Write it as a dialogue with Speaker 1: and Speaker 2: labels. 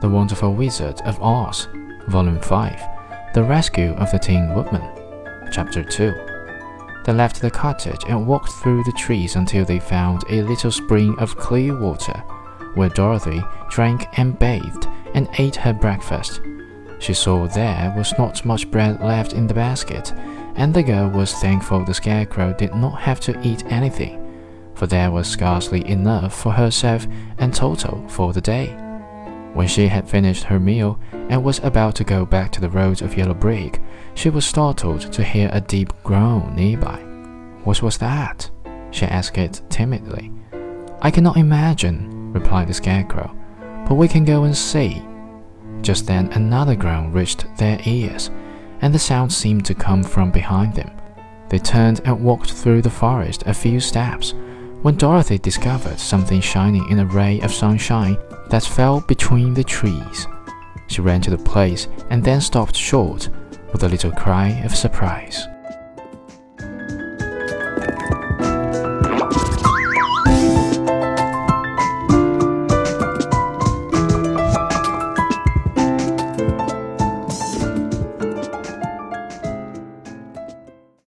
Speaker 1: The Wonderful Wizard of Oz, Volume 5 The Rescue of the Tin Woodman, Chapter 2. They left the cottage and walked through the trees until they found a little spring of clear water, where Dorothy drank and bathed and ate her breakfast. She saw there was not much bread left in the basket, and the girl was thankful the Scarecrow did not have to eat anything, for there was scarcely enough for herself and Toto for the day. When she had finished her meal and was about to go back to the road of yellow brick, she was startled to hear a deep groan nearby. What was that? she asked it timidly. I cannot imagine, replied the Scarecrow, but we can go and see. Just then another groan reached their ears, and the sound seemed to come from behind them. They turned and walked through the forest a few steps when Dorothy discovered something shining in a ray of sunshine that fell between the trees. She ran to the place and then stopped short with a little cry of surprise.